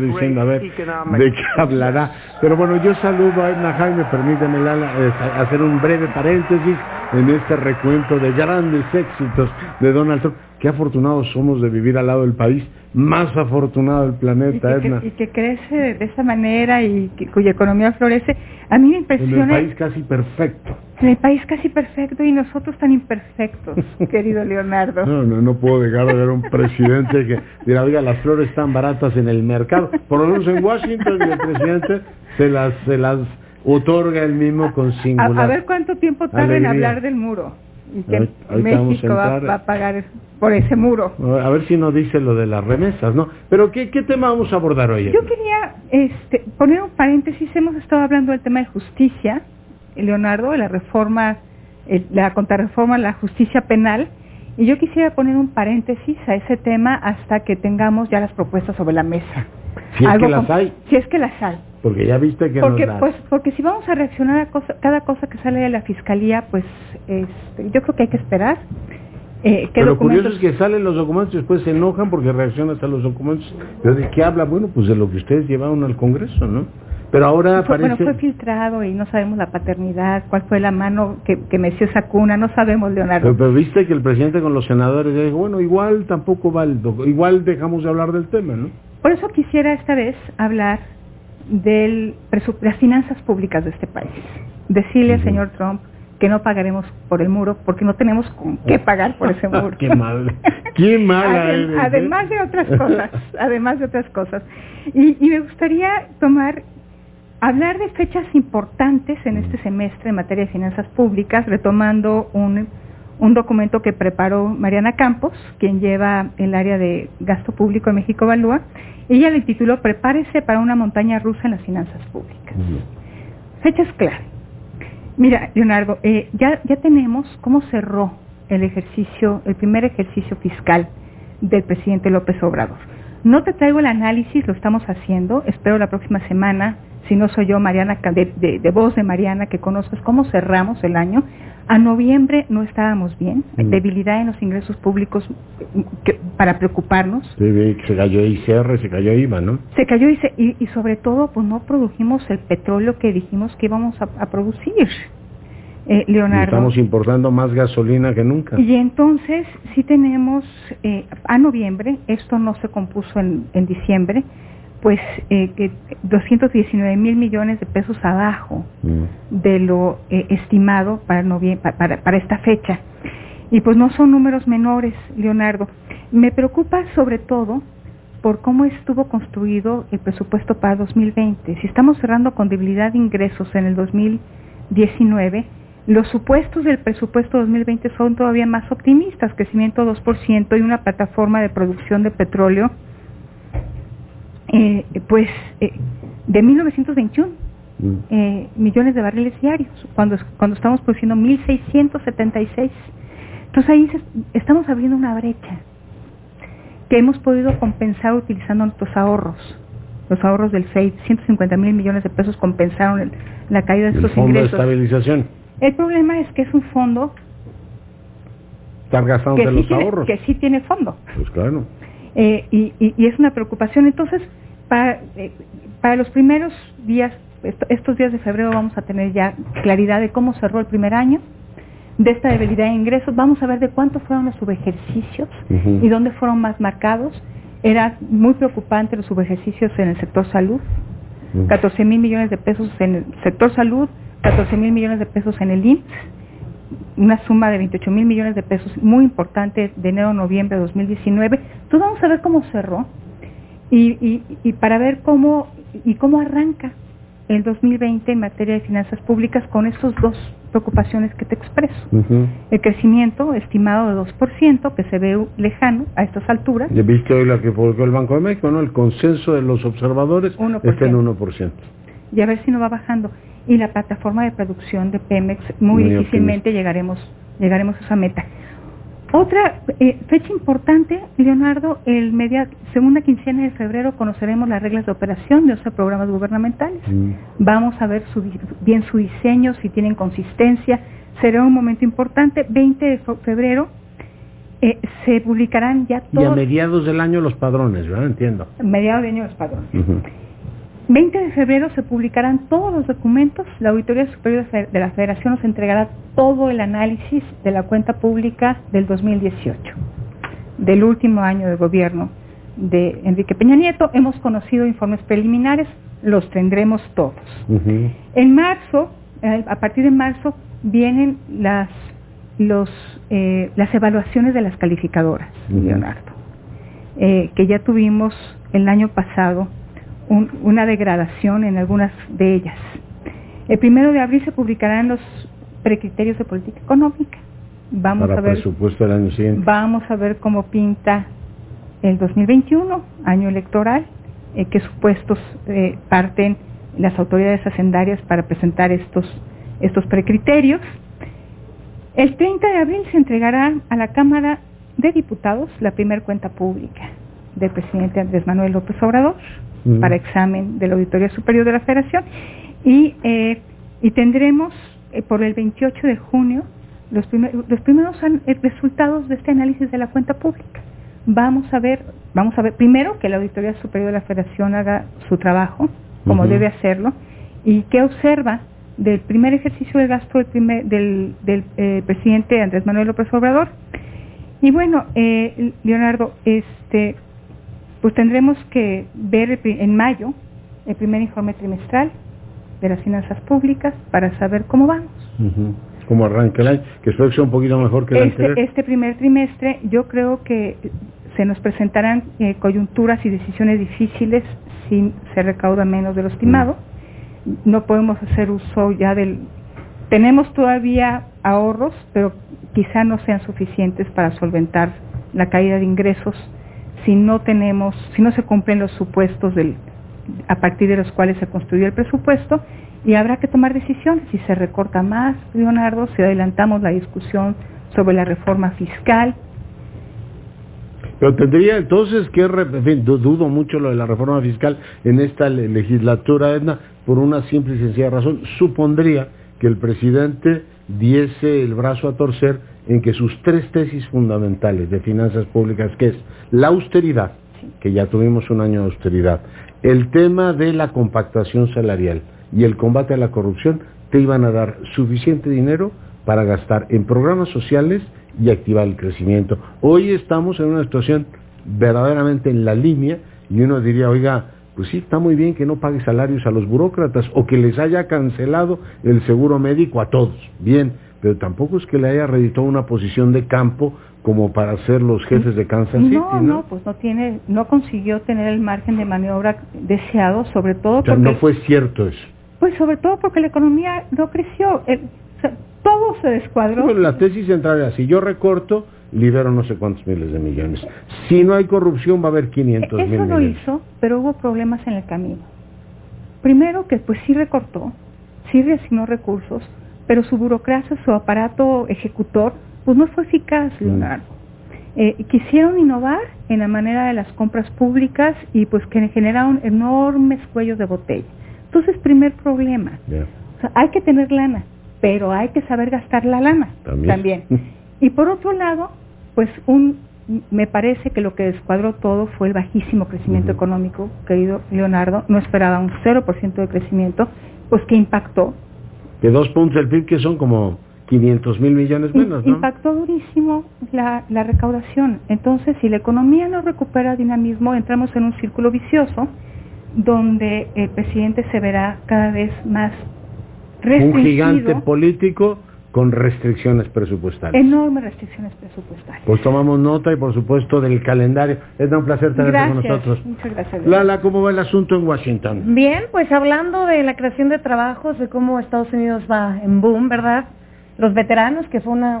diciendo a ver de qué hablará. Pero bueno, yo saludo a Edna Jaime, permíteme eh, hacer un breve paréntesis en este recuento de grandes éxitos de Donald Trump. Qué afortunados somos de vivir al lado del país más afortunado del planeta, y que, Y que crece de esa manera y cuya economía florece. A mí me impresiona... En el país casi perfecto. En el país casi perfecto y nosotros tan imperfectos, querido Leonardo. No, no, no puedo dejar de ver un presidente que dirá, oiga, las flores están baratas en el mercado. Por lo menos en Washington el presidente se las, se las otorga el mismo con singular. A, ver cuánto tiempo tarda en hablar del muro que México va, va, a pagar por ese muro. A ver si nos dice lo de las remesas, ¿no? Pero ¿qué, qué tema vamos a abordar hoy? Yo quería este, poner un paréntesis, hemos estado hablando del tema de justicia, Leonardo, de la reforma, la contrarreforma la justicia penal, y yo quisiera poner un paréntesis a ese tema hasta que tengamos ya las propuestas sobre la mesa. Si es que las hay. Si es que las hay. Porque ya viste que porque, pues, porque si vamos a reaccionar a cada cosa que sale de la fiscalía, pues este, yo creo que hay que esperar eh, Pero lo curioso es que salen los documentos y después se enojan porque reaccionan a los documentos. ¿Pero de qué habla? Bueno, pues de lo que ustedes llevaron al Congreso, ¿no? Pero ahora fue, Bueno, fue filtrado y no sabemos la paternidad, cuál fue la mano que, que meció esa cuna, no sabemos, Leonardo. Pero, viste que el presidente con los senadores dijo, bueno, igual tampoco va el igual dejamos de hablar del tema, ¿no? Por eso quisiera esta vez hablar de las finanzas públicas de este país. Decirle al señor Trump que no pagaremos por el muro porque no tenemos con qué pagar por ese muro. qué mal, qué mala ¿eh? Además de otras cosas, además de otras cosas. Y, me gustaría tomar, hablar de fechas importantes en este semestre en materia de finanzas públicas, retomando un, un documento que preparó Mariana Campos, quien lleva el área de gasto público en México Evalúa. Ella le tituló Prepárese para una montaña rusa en las finanzas públicas. Fechas clave. Mira, Leonardo, eh, ya, ya tenemos cómo cerró el ejercicio, el primer ejercicio fiscal del presidente López Obrador. No te traigo el análisis, lo estamos haciendo, espero la próxima semana, si no soy yo, Mariana, de, de, voz de Mariana, que conozcas cómo cerramos el año. A noviembre no estábamos bien, mm. debilidad en los ingresos públicos para preocuparnos. Sí, se cayó ICR, se cayó IVA, ¿no? Se cayó y, y, sobre todo pues no produjimos el petróleo que dijimos que íbamos a, producir. Eh, Leonardo. Estamos importando más gasolina que nunca. Y entonces sí tenemos eh, a noviembre, esto no se compuso en, en diciembre, pues eh, 219 mil millones de pesos abajo mm. de lo eh, estimado para, para, para esta fecha. Y pues no son números menores, Leonardo. Me preocupa sobre todo por cómo estuvo construido el presupuesto para 2020. Si estamos cerrando con debilidad de ingresos en el 2019, los supuestos del presupuesto 2020 son todavía más optimistas, crecimiento 2% y una plataforma de producción de petróleo eh, pues eh, de 1921 mm. eh, millones de barriles diarios, cuando, cuando estamos produciendo 1.676. Entonces ahí estamos abriendo una brecha que hemos podido compensar utilizando nuestros ahorros. Los ahorros del FEI, 150 mil millones de pesos compensaron la caída de estos ingresos. de estabilización. El problema es que es un fondo que, sí tiene, ahorros. que sí tiene fondo. Pues claro. y, y, es una preocupación. Entonces, eh, para, los primeros días, estos días de febrero vamos a tener ya claridad de cómo cerró el primer año, de esta debilidad de ingresos, vamos a ver de cuánto fueron los subejercicios y dónde fueron más marcados. Era muy preocupante los subejercicios en el sector salud, 14 mil millones de pesos en el sector salud, 14 mil millones de pesos en el IMSS, una suma de 28 mil millones de pesos muy importante de enero a noviembre de 2019. Entonces vamos a ver cómo cerró y, y, para ver cómo y cómo arranca el 2020 en materia de finanzas públicas con esas dos preocupaciones que te expreso. El crecimiento estimado de 2%, que se ve lejano a estas alturas. Ya viste hoy la que publicó el Banco de México, ¿no? El consenso de los observadores está en 1%. Y a ver si no va bajando. Y la plataforma de producción de Pemex, muy, difícilmente llegaremos, llegaremos a esa meta. Otra eh, fecha importante, Leonardo, el media, segunda quincena de febrero conoceremos las reglas de operación de esos programas gubernamentales. Mm. Vamos a ver bien su diseño, si tienen consistencia. Será un momento importante. 20 de febrero, Eh, se publicarán ya todos... Y a mediados del año los padrones, ¿verdad? Entiendo. Mediados del año los padrones. 20 de febrero se publicarán todos los documentos. La Auditoría Superior de la Federación nos entregará todo el análisis de la cuenta pública del 2018, del último año de gobierno de Enrique Peña Nieto. Hemos conocido informes preliminares, los tendremos todos. En marzo, eh, a partir de marzo, vienen las los, eh, las evaluaciones de las calificadoras, Leonardo, eh, que ya tuvimos el año pasado una degradación en algunas de ellas. El primero de abril se publicarán los precriterios de política económica. Vamos a ver, presupuesto del año siguiente. Vamos a ver cómo pinta el 2021, año electoral, eh, qué supuestos parten las autoridades hacendarias para presentar estos, estos precriterios. El 30 de abril se entregará a la Cámara de Diputados la primera cuenta pública del presidente Andrés Manuel López Obrador para examen de la Auditoría Superior de la Federación y, eh, y tendremos eh, por el 28 de junio los, los primeros eh, resultados de este análisis de la cuenta pública. Vamos a ver, vamos a ver primero que la Auditoría Superior de la Federación haga su trabajo como debe hacerlo y que observa del primer ejercicio de gasto del, primer, del, eh, presidente Andrés Manuel López Obrador. Y bueno, eh, Leonardo, este, pues tendremos que ver en mayo el primer informe trimestral de las finanzas públicas para saber cómo vamos. Cómo arranca el año, que espero que sea un poquito mejor que el este, anterior. Este primer trimestre yo creo que se nos presentarán eh, coyunturas y decisiones difíciles si se recauda menos de lo estimado no podemos hacer uso ya del... Tenemos todavía ahorros, pero quizá no sean suficientes para solventar la caída de ingresos si no tenemos, si no se cumplen los supuestos del, a partir de los cuales se construyó el presupuesto y habrá que tomar decisiones si se recorta más, Leonardo, si adelantamos la discusión sobre la reforma fiscal, pero tendría entonces que, en fin, dudo mucho lo de la reforma fiscal en esta legislatura, Edna, por una simple y sencilla razón. Supondría que el presidente diese el brazo a torcer en que sus tres tesis fundamentales de finanzas públicas, que es la austeridad, que ya tuvimos un año de austeridad, el tema de la compactación salarial y el combate a la corrupción, te iban a dar suficiente dinero para gastar en programas sociales y activar el crecimiento. Hoy estamos en una situación verdaderamente en la línea y uno diría, oiga, pues sí, está muy bien que no pague salarios a los burócratas o que les haya cancelado el seguro médico a todos, bien, pero tampoco es que le haya reeditado una posición de campo como para ser los jefes de Kansas City, ¿no? No, pues no tiene, no consiguió tener el margen de maniobra deseado, sobre todo o sea, no fue cierto eso. Pues sobre todo porque la economía no creció todo se descuadró. la tesis central era, si yo recorto, libero no sé cuántos miles de millones. Si no hay corrupción, va a haber 500 Eso mil Eso lo hizo, pero hubo problemas en el camino. Primero que pues sí recortó, sí reasignó recursos, pero su burocracia, su aparato ejecutor, pues no fue eficaz, mm. Leonardo. Eh, quisieron innovar en la manera de las compras públicas y pues que generaron enormes cuellos de botella. Entonces, primer problema. O sea, hay que tener lana, pero hay que saber gastar la lana también. Y por otro lado, pues un me parece que lo que descuadró todo fue el bajísimo crecimiento económico, querido Leonardo, no esperaba un 0% de crecimiento, pues que impactó. De dos puntos del PIB que son como 500 mil millones menos, ¿no? Impactó durísimo la, la recaudación. Entonces, si la economía no recupera dinamismo, entramos en un círculo vicioso donde el presidente se verá cada vez más un gigante político con restricciones presupuestarias. Enormes restricciones presupuestarias. Pues tomamos nota y por supuesto del calendario. Es un placer tenerte con nosotros. Muchas gracias. Lala, ¿cómo va el asunto en Washington? Bien, pues hablando de la creación de trabajos, de cómo Estados Unidos va en boom, ¿verdad? Los veteranos, que fue una